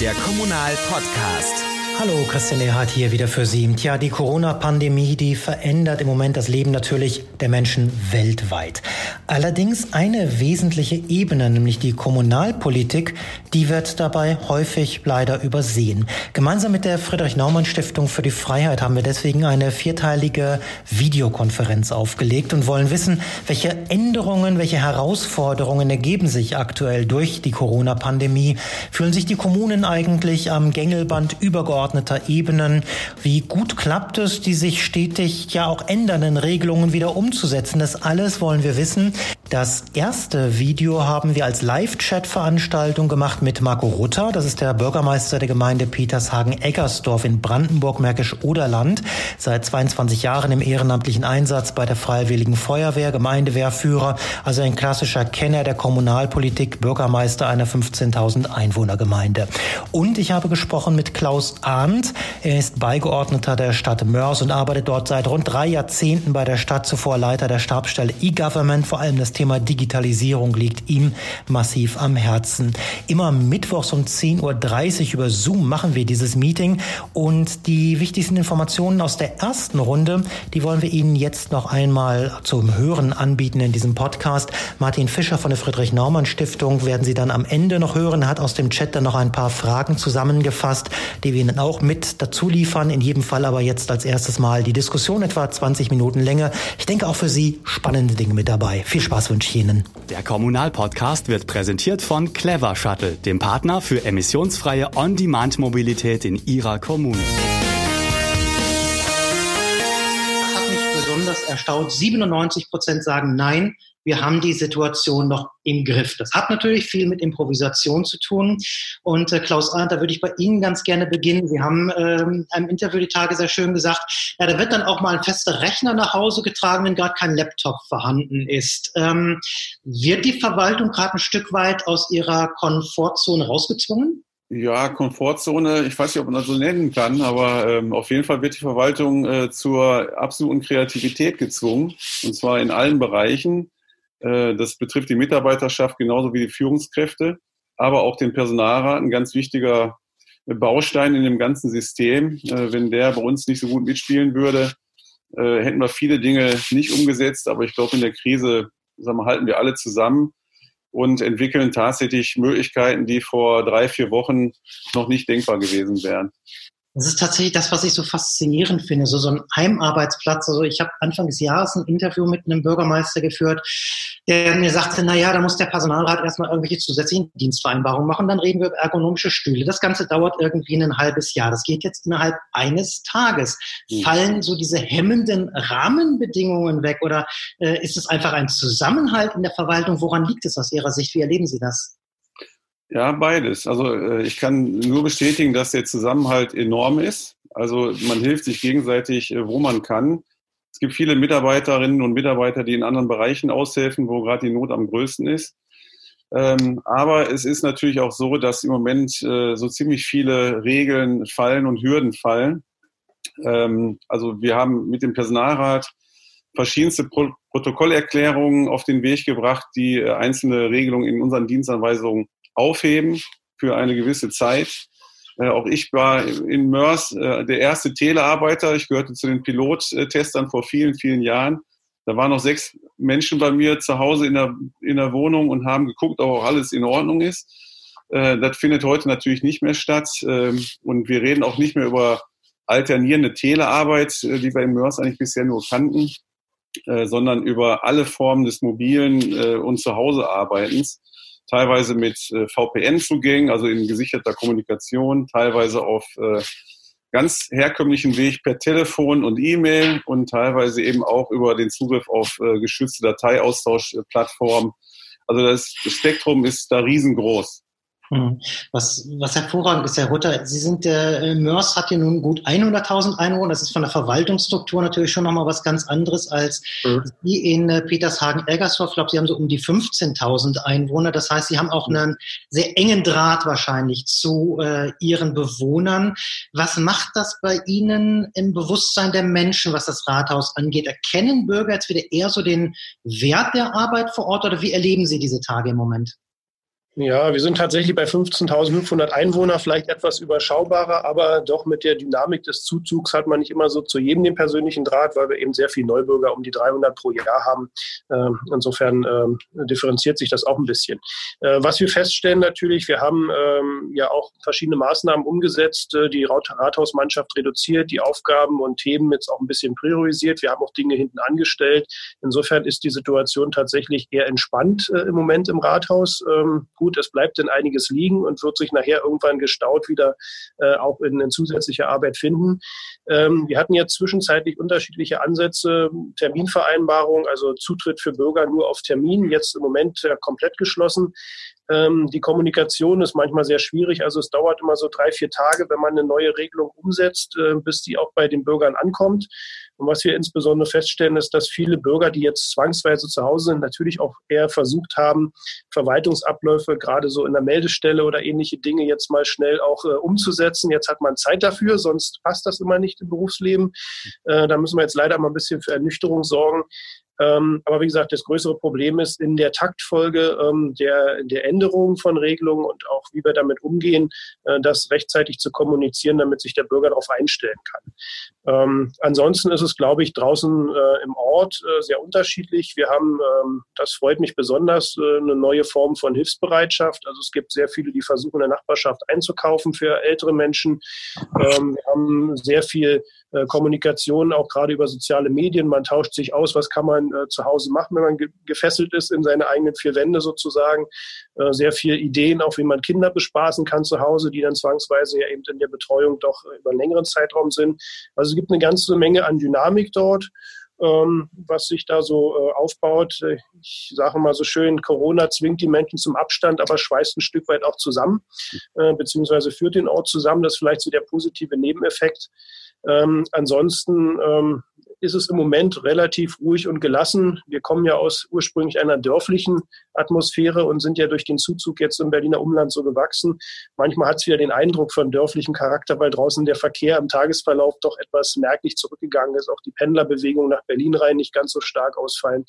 der Kommunal-Podcast. Hallo, Christian Erhardt hier wieder für Sie. Tja, die Corona-Pandemie, die verändert im Moment das Leben natürlich der Menschen weltweit. Allerdings eine wesentliche Ebene, nämlich die Kommunalpolitik, die wird dabei häufig leider übersehen. Gemeinsam mit der Friedrich-Naumann-Stiftung für die Freiheit haben wir deswegen eine vierteilige Videokonferenz aufgelegt und wollen wissen, welche Änderungen, welche Herausforderungen ergeben sich aktuell durch die Corona-Pandemie. Fühlen sich die Kommunen eigentlich am Gängelband übergeordnet übergeordneter Ebenen. Wie gut klappt es, die sich stetig ja auch ändernden Regelungen wieder umzusetzen? Das alles wollen wir wissen. Das erste Video haben wir als Live-Chat-Veranstaltung gemacht mit Marco Rutter. Das ist der Bürgermeister der Gemeinde Petershagen-Eggersdorf in Brandenburg-Märkisch-Oderland. Seit 22 Jahren im ehrenamtlichen Einsatz bei der Freiwilligen Feuerwehr, Gemeindewehrführer, also ein klassischer Kenner der Kommunalpolitik, Bürgermeister einer 15.000 Einwohnergemeinde. Und ich habe gesprochen mit Klaus Arndt. Er ist Beigeordneter der Stadt Mörs und arbeitet dort seit rund drei Jahrzehnten bei der Stadt, zuvor Leiter der Stabsstelle E-Government, vor allem das Thema Digitalisierung liegt ihm massiv am Herzen. Immer mittwochs um 10.30 Uhr über Zoom machen wir dieses Meeting und die wichtigsten Informationen aus der ersten Runde, die wollen wir Ihnen jetzt noch einmal zum Hören anbieten in diesem Podcast. Martin Fischer von der Friedrich-Naumann-Stiftung werden Sie dann am Ende noch hören. Hat aus dem Chat dann noch ein paar Fragen zusammengefasst, die wir Ihnen auch mit dazu liefern. In jedem Fall aber jetzt als erstes Mal die Diskussion etwa 20 Minuten Länge. Ich denke auch für Sie spannende Dinge mit dabei. Viel Spaß wünsche ich Ihnen. Der Kommunalpodcast wird präsentiert von Clever Shuttle, dem Partner für emissionsfreie On-Demand-Mobilität in Ihrer Kommune. Das hat mich besonders erstaunt. 97 Prozent sagen Nein wir haben die Situation noch im Griff. Das hat natürlich viel mit Improvisation zu tun. Und äh, Klaus Arndt, da würde ich bei Ihnen ganz gerne beginnen. Sie haben ähm, einem Interview die Tage sehr schön gesagt, ja, da wird dann auch mal ein fester Rechner nach Hause getragen, wenn gerade kein Laptop vorhanden ist. Ähm, wird die Verwaltung gerade ein Stück weit aus ihrer Komfortzone rausgezwungen? Ja, Komfortzone, ich weiß nicht, ob man das so nennen kann, aber ähm, auf jeden Fall wird die Verwaltung äh, zur absoluten Kreativität gezwungen, und zwar in allen Bereichen. Äh, das betrifft die Mitarbeiterschaft genauso wie die Führungskräfte, aber auch den Personalrat, ein ganz wichtiger Baustein in dem ganzen System. Äh, wenn der bei uns nicht so gut mitspielen würde, äh, hätten wir viele Dinge nicht umgesetzt. Aber ich glaube, in der Krise wir, halten wir alle zusammen und entwickeln tatsächlich Möglichkeiten, die vor drei, vier Wochen noch nicht denkbar gewesen wären. Das ist tatsächlich das, was ich so faszinierend finde, so, so ein Heimarbeitsplatz. Also ich habe Anfang des Jahres ein Interview mit einem Bürgermeister geführt, der mir sagte, na ja, da muss der Personalrat erstmal irgendwelche zusätzlichen Dienstvereinbarungen machen, dann reden wir über ergonomische Stühle. Das Ganze dauert irgendwie ein halbes Jahr. Das geht jetzt innerhalb eines Tages. Mhm. Fallen so diese hemmenden Rahmenbedingungen weg oder äh, ist es einfach ein Zusammenhalt in der Verwaltung? Woran liegt es aus Ihrer Sicht? Wie erleben Sie das? Ja, beides. Also äh, ich kann nur bestätigen, dass der Zusammenhalt enorm ist. Also man hilft sich gegenseitig, äh, wo man kann. Es gibt viele Mitarbeiterinnen und Mitarbeiter, die in anderen Bereichen aushelfen, wo gerade die Not am größten ist. Ähm, aber es ist natürlich auch so, dass im Moment äh, so ziemlich viele Regeln fallen und Hürden fallen. Ähm, also wir haben mit dem Personalrat verschiedenste Pro Protokollerklärungen auf den Weg gebracht, die einzelne Regelungen in unseren Dienstanweisungen aufheben für eine gewisse Zeit. Äh, auch ich war in Mörs äh, der erste Telearbeiter. Ich gehörte zu den Pilottestern vor vielen, vielen Jahren. Da waren noch sechs Menschen bei mir zu Hause in der, in der Wohnung und haben geguckt, ob auch alles in Ordnung ist. Äh, das findet heute natürlich nicht mehr statt. Ähm, und wir reden auch nicht mehr über alternierende Telearbeit, äh, die wir in Mörs eigentlich bisher nur kannten, äh, sondern über alle Formen des mobilen äh, und Zuhausearbeitens teilweise mit äh, VPN-Zugängen, also in gesicherter Kommunikation, teilweise auf äh, ganz herkömmlichen Weg per Telefon und E-Mail und teilweise eben auch über den Zugriff auf äh, geschützte Dateiaustauschplattformen. Also das Spektrum ist da riesengroß. Hm. Was, was hervorragend ist, Herr Rutter, Sie sind, der äh, Mörs hat ja nun gut 100.000 Einwohner. Das ist von der Verwaltungsstruktur natürlich schon nochmal was ganz anderes als mhm. Sie in äh, Petershagen-Eggersdorf. Ich glaube, Sie haben so um die 15.000 Einwohner. Das heißt, Sie haben auch einen sehr engen Draht wahrscheinlich zu äh, Ihren Bewohnern. Was macht das bei Ihnen im Bewusstsein der Menschen, was das Rathaus angeht? Erkennen Bürger jetzt wieder eher so den Wert der Arbeit vor Ort oder wie erleben Sie diese Tage im Moment? Ja, wir sind tatsächlich bei 15.500 Einwohner, vielleicht etwas überschaubarer, aber doch mit der Dynamik des Zuzugs hat man nicht immer so zu jedem den persönlichen Draht, weil wir eben sehr viele Neubürger um die 300 pro Jahr haben. Ähm, insofern ähm, differenziert sich das auch ein bisschen. Äh, was wir feststellen natürlich, wir haben ähm, ja auch verschiedene Maßnahmen umgesetzt, äh, die Rathausmannschaft reduziert, die Aufgaben und Themen jetzt auch ein bisschen priorisiert. Wir haben auch Dinge hinten angestellt. Insofern ist die Situation tatsächlich eher entspannt äh, im Moment im Rathaus. Gut, gut, es bleibt denn einiges liegen und wird sich nachher irgendwann gestaut wieder äh, auch in, in zusätzliche Arbeit finden. Ähm, wir hatten jetzt zwischenzeitlich unterschiedliche Ansätze, Terminvereinbarung, also Zutritt für Bürger nur auf Termin, jetzt im Moment äh, komplett geschlossen. Ähm, die Kommunikation ist manchmal sehr schwierig. Also es dauert immer so drei, vier Tage, wenn man eine neue Regelung umsetzt, äh, bis die auch bei den Bürgern ankommt. Und was wir insbesondere feststellen, ist, dass viele Bürger, die jetzt zwangsweise zu Hause sind, natürlich auch eher versucht haben, Verwaltungsabläufe gerade so in der Meldestelle oder ähnliche Dinge jetzt mal schnell auch äh, umzusetzen. Jetzt hat man Zeit dafür, sonst passt das immer nicht im Berufsleben. Äh, da müssen wir jetzt leider mal ein bisschen für Ernüchterung sorgen. Ähm, aber wie gesagt, das größere Problem ist in der Taktfolge ähm, der, der Änderungen von Regelungen und auch wie wir damit umgehen, äh, das rechtzeitig zu kommunizieren, damit sich der Bürger darauf einstellen kann. Ähm, ansonsten ist es, glaube ich, draußen äh, im Ort äh, sehr unterschiedlich. Wir haben, ähm, das freut mich besonders, äh, eine neue Form von Hilfsbereitschaft. Also es gibt sehr viele, die versuchen, in der Nachbarschaft einzukaufen für ältere Menschen. Ähm, wir haben sehr viel äh, Kommunikation, auch gerade über soziale Medien. Man tauscht sich aus, was kann man äh, zu Hause machen, wenn man ge gefesselt ist in seine eigenen vier Wände sozusagen. Äh, sehr viele Ideen, auch wie man Kinder bespaßen kann zu Hause, die dann zwangsweise ja eben in der Betreuung doch über einen längeren Zeitraum sind. Also es gibt eine ganze Menge an Dynamik dort. Ähm, was sich da so äh, aufbaut. Ich sage mal so schön, Corona zwingt die Menschen zum Abstand, aber schweißt ein Stück weit auch zusammen, äh, beziehungsweise führt den Ort zusammen. Das ist vielleicht so der positive Nebeneffekt. Ähm, ansonsten ähm, ist es im Moment relativ ruhig und gelassen. Wir kommen ja aus ursprünglich einer dörflichen Atmosphäre und sind ja durch den Zuzug jetzt im Berliner Umland so gewachsen. Manchmal hat es wieder den Eindruck von dörflichem Charakter, weil draußen der Verkehr im Tagesverlauf doch etwas merklich zurückgegangen ist. Auch die Pendlerbewegungen nach Berlin rein nicht ganz so stark ausfallen.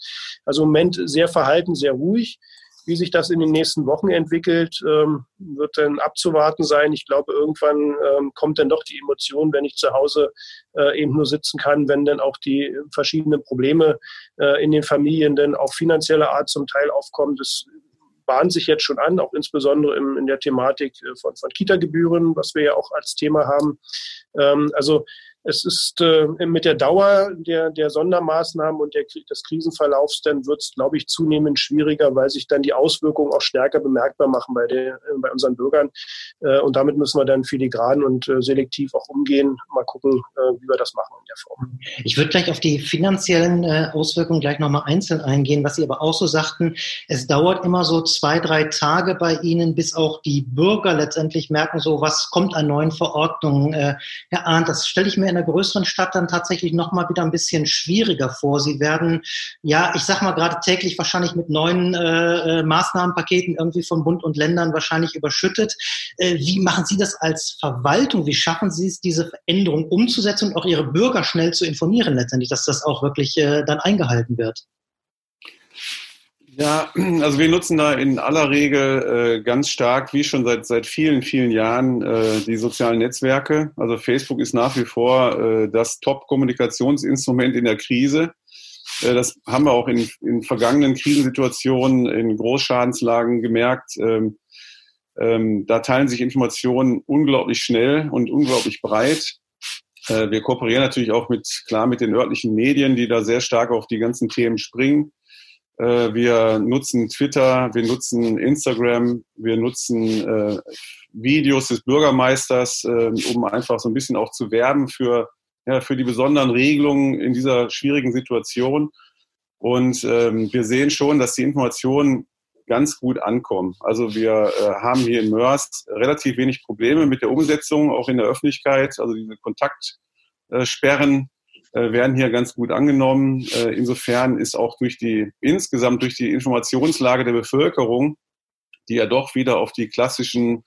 Also im Moment sehr verhalten, sehr ruhig. Wie sich das in den nächsten Wochen entwickelt, ähm, wird dann abzuwarten sein. Ich glaube, irgendwann ähm, kommt dann doch die Emotion, wenn ich zu Hause äh, eben nur sitzen kann, wenn dann auch die verschiedenen Probleme äh, in den Familien dann auch finanzieller Art zum Teil aufkommen. Das bahnt sich jetzt schon an, auch insbesondere in der Thematik äh, von, von Kita-Gebühren, was wir ja auch als Thema haben. Ähm, also es ist äh, mit der Dauer der, der Sondermaßnahmen und der, des Krisenverlaufs, dann wird es, glaube ich, zunehmend schwieriger, weil sich dann die Auswirkungen auch stärker bemerkbar machen bei, der, äh, bei unseren Bürgern. Äh, und damit müssen wir dann filigran und äh, selektiv auch umgehen. Mal gucken, äh, wie wir das machen in der Form. Ich würde gleich auf die finanziellen äh, Auswirkungen gleich nochmal einzeln eingehen, was Sie aber auch so sagten. Es dauert immer so zwei, drei Tage bei Ihnen, bis auch die Bürger letztendlich merken, so was kommt an neuen Verordnungen. Herr Arndt, das stelle ich mir in einer größeren Stadt dann tatsächlich noch mal wieder ein bisschen schwieriger vor. Sie werden, ja, ich sag mal gerade täglich wahrscheinlich mit neuen äh, äh, Maßnahmenpaketen irgendwie von Bund und Ländern wahrscheinlich überschüttet. Äh, wie machen Sie das als Verwaltung? Wie schaffen Sie es, diese Veränderung umzusetzen und auch Ihre Bürger schnell zu informieren letztendlich, dass das auch wirklich äh, dann eingehalten wird? Ja, also wir nutzen da in aller Regel äh, ganz stark, wie schon seit, seit vielen, vielen Jahren, äh, die sozialen Netzwerke. Also Facebook ist nach wie vor äh, das Top-Kommunikationsinstrument in der Krise. Äh, das haben wir auch in, in vergangenen Krisensituationen, in Großschadenslagen gemerkt. Ähm, ähm, da teilen sich Informationen unglaublich schnell und unglaublich breit. Äh, wir kooperieren natürlich auch mit, klar, mit den örtlichen Medien, die da sehr stark auf die ganzen Themen springen. Äh, wir nutzen Twitter, wir nutzen Instagram, wir nutzen äh, Videos des Bürgermeisters, äh, um einfach so ein bisschen auch zu werben für, ja, für die besonderen Regelungen in dieser schwierigen Situation. Und ähm, wir sehen schon, dass die Informationen ganz gut ankommen. Also wir äh, haben hier in Mörs relativ wenig Probleme mit der Umsetzung, auch in der Öffentlichkeit. Also diese Kontaktsperren äh, werden hier ganz gut angenommen. Äh, insofern ist auch durch die, insgesamt durch die Informationslage der Bevölkerung, die ja doch wieder auf die klassischen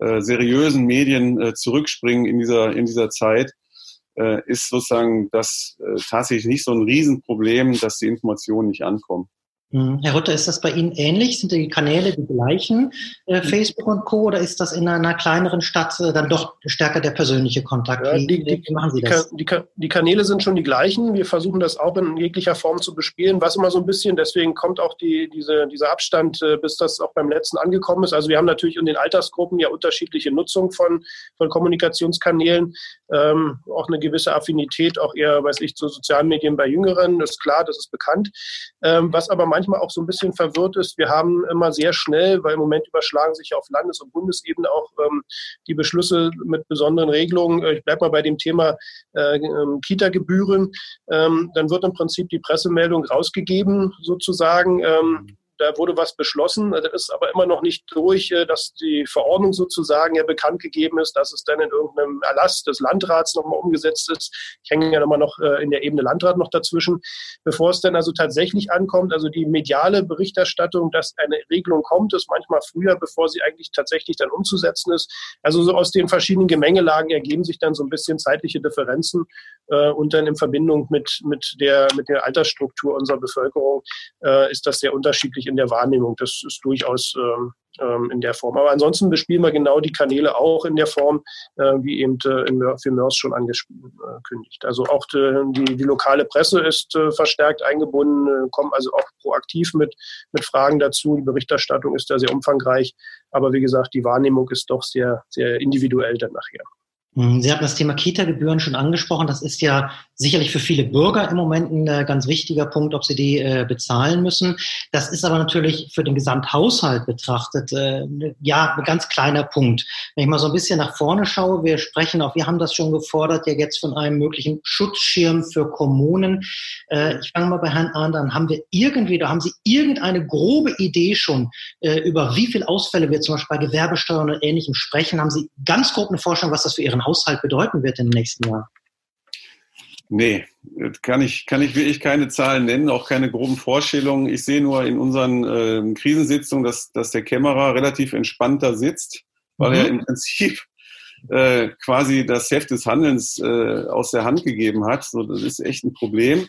äh, seriösen Medien zurückspringen in dieser, in dieser Zeit, ist sozusagen das tatsächlich nicht so ein Riesenproblem, dass die Informationen nicht ankommen. Hm. Herr Rutter, ist das bei Ihnen ähnlich? Sind die Kanäle die gleichen, äh, Facebook und Co., oder ist das in einer kleineren Stadt äh, dann doch stärker der persönliche Kontakt? Ja, die, die, wie machen Sie das? Die, die, Kanäle sind schon die gleichen. Wir versuchen das auch in jeglicher Form zu bespielen, was immer so ein bisschen, deswegen kommt auch die, diese, dieser Abstand, äh, bis das auch beim letzten angekommen ist. Also wir haben natürlich in den Altersgruppen ja unterschiedliche Nutzung von, von Kommunikationskanälen, ähm, auch eine gewisse Affinität, auch eher, weiß ich, zu sozialen Medien bei Jüngeren, das ist klar, das ist bekannt. Ähm, was aber manchmal manchmal auch so ein bisschen verwirrt ist. Wir haben immer sehr schnell, weil im Moment überschlagen sich auf Landes- und Bundesebene auch ähm, die Beschlüsse mit besonderen Regelungen. Äh, ich bleibe mal bei dem Thema äh, ähm, Kita-Gebühren. Ähm, dann wird im Prinzip die Pressemeldung rausgegeben, sozusagen. Ähm, da wurde was beschlossen. Das ist aber immer noch nicht durch, äh, dass die Verordnung sozusagen ja bekannt gegeben ist, dass es dann in irgendeinem Erlass des Landrats nochmal umgesetzt ist. Ich hänge ja immer noch äh, in der Ebene Landrat noch dazwischen. Bevor es dann also tatsächlich ankommt, also die mediale Berichterstattung, dass eine Regelung kommt, ist manchmal früher, bevor sie eigentlich tatsächlich dann umzusetzen ist. Also so aus den verschiedenen Gemengelagen ergeben sich dann so ein bisschen zeitliche Differenzen äh, und dann in Verbindung mit, mit, der, mit der Altersstruktur unserer Bevölkerung ist das sehr unterschiedlich unterschiedlich in der Wahrnehmung. Das ist durchaus ähm, ähm, in der Form. Aber ansonsten bespielen wir genau die Kanäle auch in der Form, äh, wie eben äh, in, für MERS schon angekündigt. Also auch die, die, die lokale Presse ist äh, verstärkt eingebunden, äh, kommen also auch proaktiv mit, mit Fragen dazu. Die Berichterstattung ist da sehr umfangreich. Aber wie gesagt, die Wahrnehmung ist doch sehr, sehr individuell dann nachher. Hm, Sie hatten das Thema Kita-Gebühren schon angesprochen. Das ist ja sicherlich für viele Bürger im Moment ein äh, ganz wichtiger Punkt, ob sie die äh, bezahlen müssen. Das ist aber natürlich für den Gesamthaushalt betrachtet äh, ja ein ganz kleiner Punkt. Wenn ich mal so ein bisschen nach vorne schaue, wir sprechen auch, wir haben das schon gefordert, ja jetzt von einem möglichen Schutzschirm für Kommunen. Äh, ich fange mal bei Herrn Ahn an. Haben wir irgendwie, da haben Sie irgendeine grobe Idee schon, äh, über wie viel Ausfälle wir zum Beispiel bei Gewerbesteuern und Ähnlichem sprechen? Haben Sie ganz grob eine Vorstellung, was das für Ihren Haushalt bedeuten wird im nächsten Jahr? Nee, kann ich, kann ich wirklich keine Zahlen nennen, auch keine groben Vorstellungen. Ich sehe nur in unseren äh, Krisensitzungen, dass, dass der Kämmerer relativ entspannter sitzt, weil mhm. er im Prinzip äh, quasi das Heft des Handelns äh, aus der Hand gegeben hat. So, das ist echt ein Problem.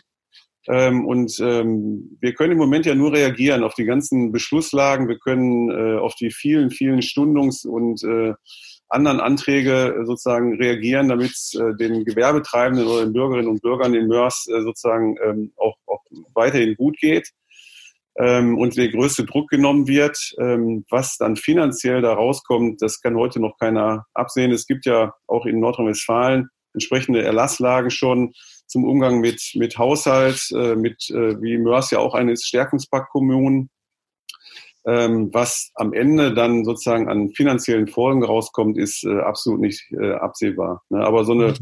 Ähm, und ähm, wir können im Moment ja nur reagieren auf die ganzen Beschlusslagen. Wir können äh, auf die vielen, vielen Stundungs- und äh, anderen Anträge sozusagen reagieren, damit es äh, den Gewerbetreibenden oder den Bürgerinnen und Bürgern in Mörs äh, sozusagen ähm, auch, auch weiterhin gut geht ähm, und der größte Druck genommen wird. Ähm, was dann finanziell da rauskommt, das kann heute noch keiner absehen. Es gibt ja auch in Nordrhein-Westfalen entsprechende Erlasslagen schon zum Umgang mit, mit Haushalt, äh, mit, äh, wie Mörs ja auch eine Stärkungspaktkommun ähm, was am Ende dann sozusagen an finanziellen Folgen rauskommt, ist äh, absolut nicht äh, absehbar. Ne? Aber so eine, mhm.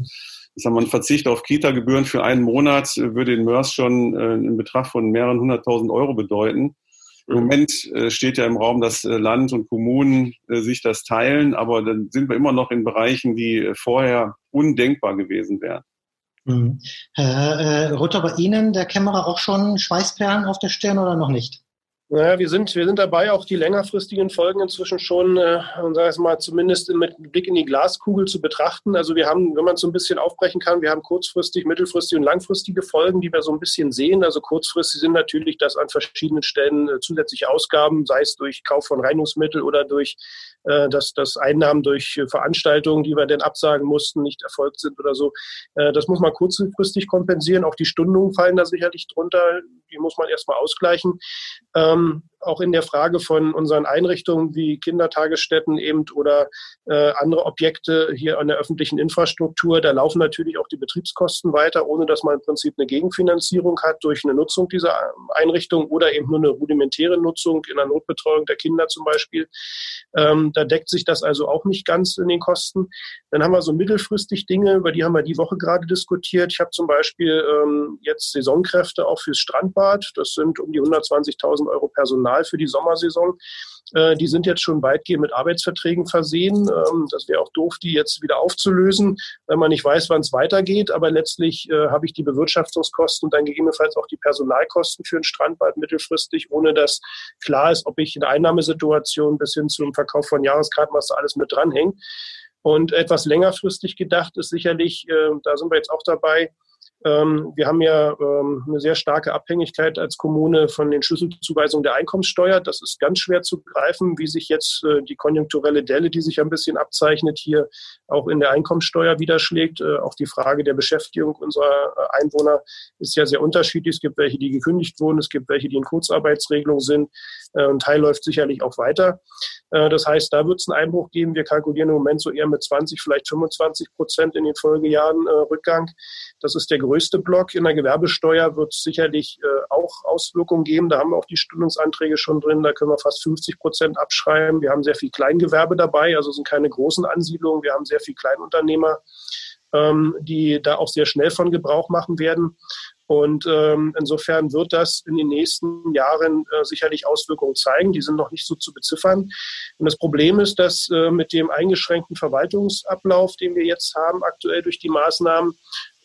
ich sag mal, ein Verzicht auf Kita-Gebühren für einen Monat äh, würde in Mörs schon äh, einen Betrag von mehreren hunderttausend Euro bedeuten. Im mhm. Moment äh, steht ja im Raum, dass äh, Land und Kommunen äh, sich das teilen, aber dann sind wir immer noch in Bereichen, die äh, vorher undenkbar gewesen wären. Mhm. Herr äh, Rutter, bei Ihnen der Kämmerer auch schon Schweißperlen auf der Stirn oder noch nicht? Naja, wir sind, wir sind dabei, auch die längerfristigen Folgen inzwischen schon, äh, sag ich mal, zumindest mit Blick in die Glaskugel zu betrachten. Also wir haben, wenn man es so ein bisschen aufbrechen kann, wir haben kurzfristig, mittelfristige und langfristige Folgen, die wir so ein bisschen sehen. Also kurzfristig sind natürlich, dass an verschiedenen Stellen äh, zusätzliche Ausgaben, sei es durch Kauf von Reinigungsmittel oder durch äh, dass, dass Einnahmen durch Veranstaltungen, die wir denn absagen mussten, nicht erfolgt sind oder so. Äh, das muss man kurzfristig kompensieren. Auch die Stundungen fallen da sicherlich drunter. Die muss man erstmal ausgleichen. Ähm, um, auch in der Frage von unseren Einrichtungen wie Kindertagesstätten eben oder äh, andere Objekte hier an der öffentlichen Infrastruktur, da laufen natürlich auch die Betriebskosten weiter, ohne dass man im Prinzip eine Gegenfinanzierung hat durch eine Nutzung dieser Einrichtung oder eben nur eine rudimentäre Nutzung in der Notbetreuung der Kinder zum Beispiel. Ähm, da deckt sich das also auch nicht ganz in den Kosten. Dann haben wir so mittelfristig Dinge, über die haben wir die Woche gerade diskutiert. Ich habe zum Beispiel ähm, jetzt Saisonkräfte auch fürs Strandbad. Das sind um die 120.000 Euro Personal Personal für die Sommersaison. Äh, die sind jetzt schon weitgehend mit Arbeitsverträgen versehen. Ähm, das wäre auch doof, die jetzt wieder aufzulösen, wenn man nicht weiß, wann es weitergeht. Aber letztlich äh, habe ich die Bewirtschaftungskosten und dann gegebenenfalls auch die Personalkosten für ein Strandbad mittelfristig, ohne dass klar ist, ob ich in der Einnahmesituation bis hin zum Verkauf von Jahreskarten, was da alles mit dranhängt. Und etwas längerfristig gedacht ist sicherlich, äh, da sind wir jetzt auch dabei, wir haben ja ähm, eine sehr starke Abhängigkeit als Kommune von den Schlüsselzuweisungen der Einkommenssteuer. Das ist ganz schwer zu greifen, wie sich jetzt äh, die konjunkturelle Delle, die sich ein bisschen abzeichnet, hier auch in der Einkommenssteuer widerschlägt. Äh, auch die Frage der Beschäftigung unserer äh, Einwohner ist ja sehr unterschiedlich. Es gibt welche, die gekündigt wurden, es gibt welche, die in Kurzarbeitsregelung sind. Ein Teil läuft sicherlich auch weiter. Das heißt, da wird es einen Einbruch geben. Wir kalkulieren im Moment so eher mit 20, vielleicht 25 Prozent in den Folgejahren Rückgang. Das ist der größte Block. In der Gewerbesteuer wird es sicherlich äh, auch Auswirkungen geben. Da haben wir auch die Stundungsanträge schon drin. Da können wir fast 50 Prozent abschreiben. Wir haben sehr viel Kleingewerbe dabei, also sind keine großen Ansiedlungen. Wir haben sehr viel Kleinunternehmer, ähm, die da auch sehr schnell von Gebrauch machen werden. Und ähm, insofern wird das in den nächsten Jahren äh, sicherlich Auswirkungen zeigen. Die sind noch nicht so zu beziffern. Und das Problem ist, dass äh, mit dem eingeschränkten Verwaltungsablauf, den wir jetzt haben, aktuell durch die Maßnahmen,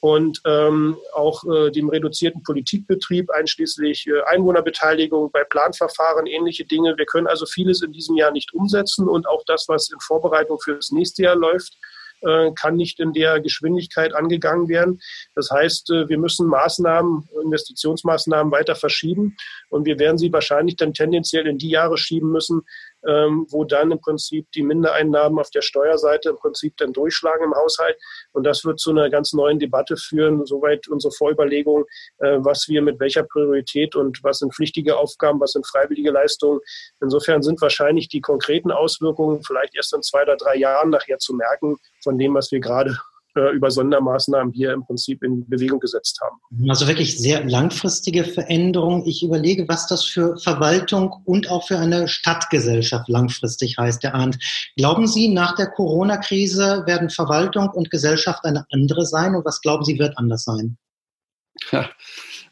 und ähm, auch äh, dem reduzierten Politikbetrieb, einschließlich äh, Einwohnerbeteiligung bei Planverfahren, ähnliche Dinge. Wir können also vieles in diesem Jahr nicht umsetzen und auch das, was in Vorbereitung für das nächste Jahr läuft, äh, kann nicht in der Geschwindigkeit angegangen werden. Das heißt, äh, wir müssen Maßnahmen, Investitionsmaßnahmen weiter verschieben und wir werden sie wahrscheinlich dann tendenziell in die Jahre schieben müssen, ähm, wo dann im Prinzip die Mindereinnahmen auf der Steuerseite im Prinzip dann durchschlagen im Haushalt. Und das wird zu einer ganz neuen Debatte führen, soweit unsere Vorüberlegung, äh, was wir mit welcher Priorität und was sind pflichtige Aufgaben, was sind freiwillige Leistungen. Insofern sind wahrscheinlich die konkreten Auswirkungen vielleicht erst in zwei oder drei Jahren nachher zu merken von dem, was wir gerade äh, über Sondermaßnahmen hier im Prinzip in Bewegung gesetzt haben. Also wirklich sehr langfristige Veränderungen. Ich überlege, was das für Verwaltung und auch für eine Stadtgesellschaft langfristig heißt, Herr Arndt. Glauben Sie, nach der Corona-Krise werden Verwaltung und Gesellschaft eine andere sein und was glauben Sie, wird anders sein?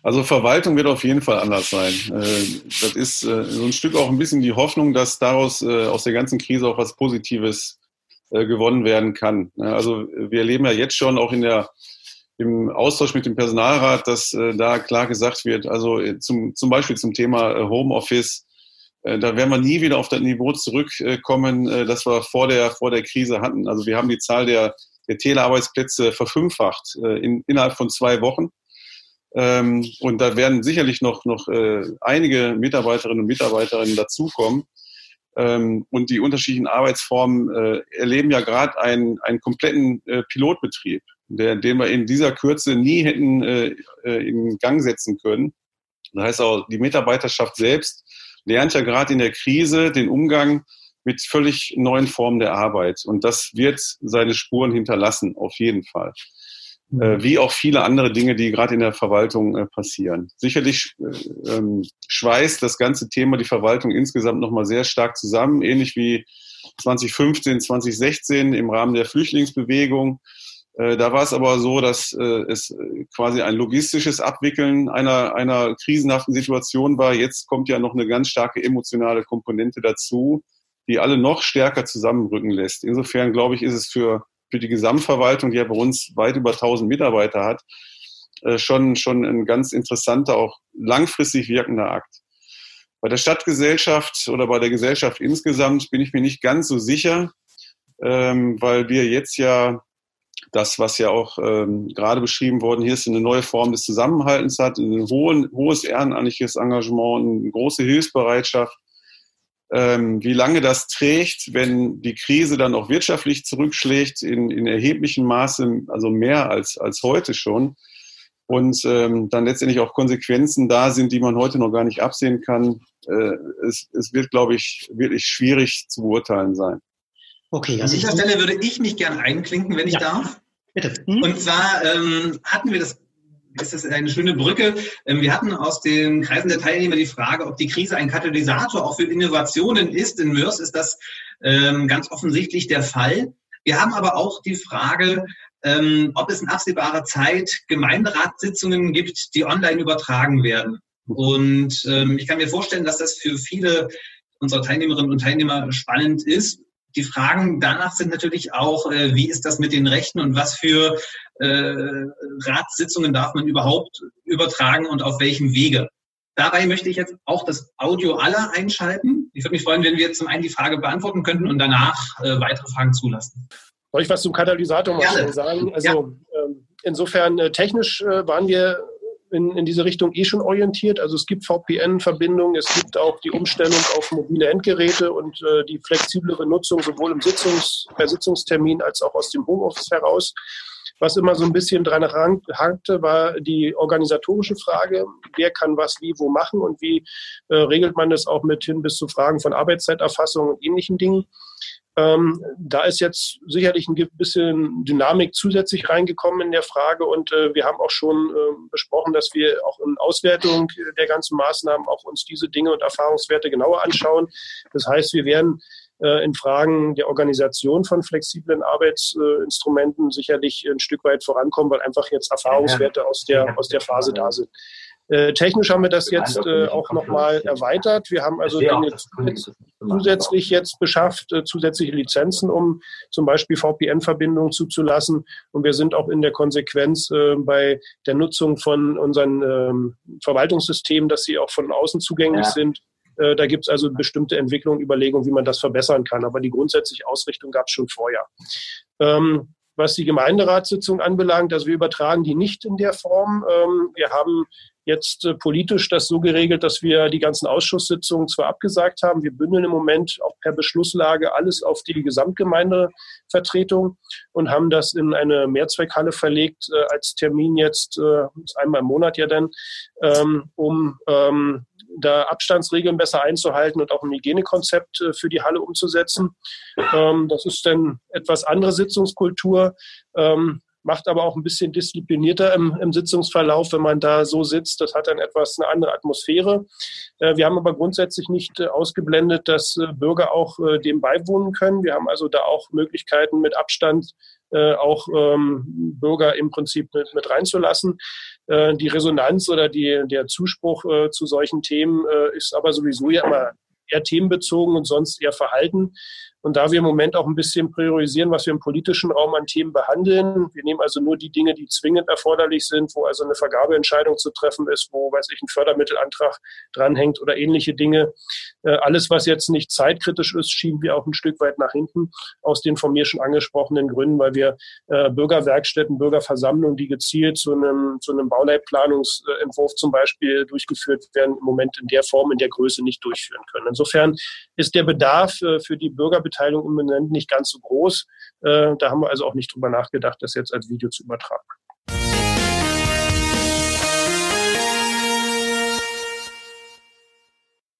Also Verwaltung wird auf jeden Fall anders sein. Äh, das ist äh, so ein Stück auch ein bisschen die Hoffnung, dass daraus aus der ganzen Krise auch was Positives äh, gewonnen werden kann. Also wir erleben ja jetzt schon auch in der im Austausch mit dem Personalrat, dass äh, da klar gesagt wird, also äh, zum, zum Beispiel zum Thema Homeoffice, da werden wir nie wieder auf das Niveau zurückkommen, das wir vor der, vor der Krise hatten. Also wir haben die Zahl der, der Telearbeitsplätze verfünffacht in, innerhalb von zwei Wochen. Ähm, und da werden sicherlich noch, noch einige Mitarbeiterinnen und Mitarbeiterinnen dazukommen. Ähm, und die unterschiedlichen Arbeitsformen äh, erleben ja gerade einen, einen kompletten äh, Pilotbetrieb, der, den wir in dieser Kürze nie hätten äh, äh, in Gang setzen können. Das heißt auch, die Mitarbeiterschaft selbst lernt ja gerade in der Krise den Umgang mit völlig neuen Formen der Arbeit. Und das wird seine Spuren hinterlassen, auf jeden Fall. Äh, wie auch viele andere Dinge, die gerade in der Verwaltung äh, passieren. Sicherlich äh, ähm, schweißt das ganze Thema die Verwaltung insgesamt nochmal sehr stark zusammen, ähnlich wie 2015, 2016 im Rahmen der Flüchtlingsbewegung. Äh, da war es aber so, dass es quasi ein logistisches Abwickeln einer, einer krisenhaften Situation war. Jetzt kommt ja noch eine ganz starke emotionale Komponente dazu, die alle noch stärker zusammenrücken lässt. Insofern glaube ich, ist es für für die Gesamtverwaltung, die ja bei uns weit über 1000 Mitarbeiter hat, äh, schon, schon ein ganz interessanter, auch langfristig wirkender Akt. Bei der Stadtgesellschaft oder bei der Gesellschaft insgesamt bin ich mir nicht ganz so sicher, ähm, weil wir jetzt ja das, was ja auch ähm, gerade beschrieben worden hier ist, eine neue Form des Zusammenhaltens hat, ein hohes ehrenamtliches Engagement, eine große Hilfsbereitschaft, ähm, wie lange das trägt, wenn die Krise dann auch wirtschaftlich zurückschlägt, in, in erheblichem Maße, also mehr als, als heute schon, und ähm, dann letztendlich auch Konsequenzen da sind, die man heute noch gar nicht absehen kann. Äh, es, es wird, glaube ich, wirklich schwierig zu beurteilen sein. Okay, also an dieser Stelle würde ich mich gerne einklinken, wenn ich ja. darf. Bitte. Hm? Und zwar ähm, hatten wir das ist das eine schöne Brücke. Ähm, wir hatten aus den Kreisen der Teilnehmer die Frage, ob die Krise ein Katalysator auch für Innovationen ist. In Mörs ist das ähm, ganz offensichtlich der Fall. Wir haben aber auch die Frage, ähm, ob es in absehbarer Zeit Gemeinderatssitzungen gibt, die online übertragen werden. Und ich kann mir vorstellen, dass das für viele unserer Teilnehmerinnen und Teilnehmer spannend ist. Die Fragen danach sind natürlich auch, äh, wie ist das mit den Rechten und was für äh, Ratssitzungen darf man überhaupt übertragen und auf welchem Wege. Dabei möchte ich jetzt auch das Audio aller einschalten. Ich würde mich freuen, wenn wir zum einen die Frage beantworten könnten und danach äh, weitere Fragen zulassen. Soll ich was zum Katalysator mal sagen? Also ja. ähm, insofern äh, technisch äh, waren wir in, in diese Richtung eh schon orientiert. Also es gibt VPN-Verbindungen, es gibt auch die Umstellung auf mobile Endgeräte und äh, die flexiblere Nutzung sowohl im Sitzungs-, per Sitzungstermin als auch aus dem Homeoffice heraus. Was immer so ein bisschen dran hankte, war die organisatorische Frage, wer kann was wie wo machen und wie äh, regelt man das auch mit hin bis zu Fragen von Arbeitszeiterfassung und ähnlichen Dingen. Ähm, da ist jetzt sicherlich ein bisschen Dynamik zusätzlich reingekommen in der Frage und äh, wir haben auch schon äh, besprochen, dass wir auch in Auswertung der ganzen Maßnahmen auch uns diese Dinge und Erfahrungswerte genauer anschauen. Das heißt, wir werden in Fragen der Organisation von flexiblen Arbeitsinstrumenten sicherlich ein Stück weit vorankommen, weil einfach jetzt Erfahrungswerte aus der, aus der Phase da sind. Äh, technisch haben wir das jetzt äh, auch nochmal erweitert. Wir haben also Dinge zusätzlich jetzt beschafft, äh, zusätzliche Lizenzen, um zum Beispiel VPN-Verbindungen zuzulassen. Und wir sind auch in der Konsequenz äh, bei der Nutzung von unseren ähm, Verwaltungssystemen, dass sie auch von außen zugänglich ja. sind. Äh, da gibt es also bestimmte Entwicklungen, Überlegungen, wie man das verbessern kann. Aber die grundsätzliche Ausrichtung gab es schon vorher. Ähm, was die Gemeinderatssitzung anbelangt, also wir übertragen die nicht in der Form. Ähm, wir haben jetzt äh, politisch das so geregelt, dass wir die ganzen Ausschusssitzungen zwar abgesagt haben, wir bündeln im Moment auch per Beschlusslage alles auf die Gesamtgemeindevertretung und haben das in eine Mehrzweckhalle verlegt äh, als Termin jetzt, äh, einmal im Monat ja dann, ähm, um ähm, da Abstandsregeln besser einzuhalten und auch ein Hygienekonzept äh, für die Halle umzusetzen. Ähm, das ist dann etwas andere Sitzungskultur. Ähm, macht aber auch ein bisschen disziplinierter im, im, Sitzungsverlauf, wenn man da so sitzt. Das hat dann etwas eine andere Atmosphäre. Äh, wir haben aber grundsätzlich nicht äh, ausgeblendet, dass Bürger auch dem beiwohnen können. Wir haben also da auch Möglichkeiten mit Abstand auch ähm, Bürger im Prinzip mit, mit reinzulassen. die Resonanz oder die, der Zuspruch zu solchen Themen ist aber sowieso ja immer eher themenbezogen und sonst eher verhalten. Und da wir im Moment auch ein bisschen priorisieren, was wir im politischen Raum an Themen behandeln, wir nehmen also nur die Dinge, die zwingend erforderlich sind, wo also eine Vergabeentscheidung zu treffen ist, wo, weiß ich, ein Fördermittelantrag dranhängt oder ähnliche Dinge. Äh, alles, was jetzt nicht zeitkritisch ist, schieben wir auch ein Stück weit nach hinten, aus den von mir schon angesprochenen Gründen, weil wir äh, Bürgerwerkstätten, Bürgerversammlungen, die gezielt zu einem, zu einem Bauleitplanungsentwurf zum Beispiel durchgeführt werden, im Moment in der Form, in der Größe nicht durchführen können. Insofern ist der Bedarf äh, für die Bürger Beteiligung im Moment nicht ganz so groß. Äh, da haben wir also auch nicht drüber nachgedacht, das jetzt als Video zu übertragen.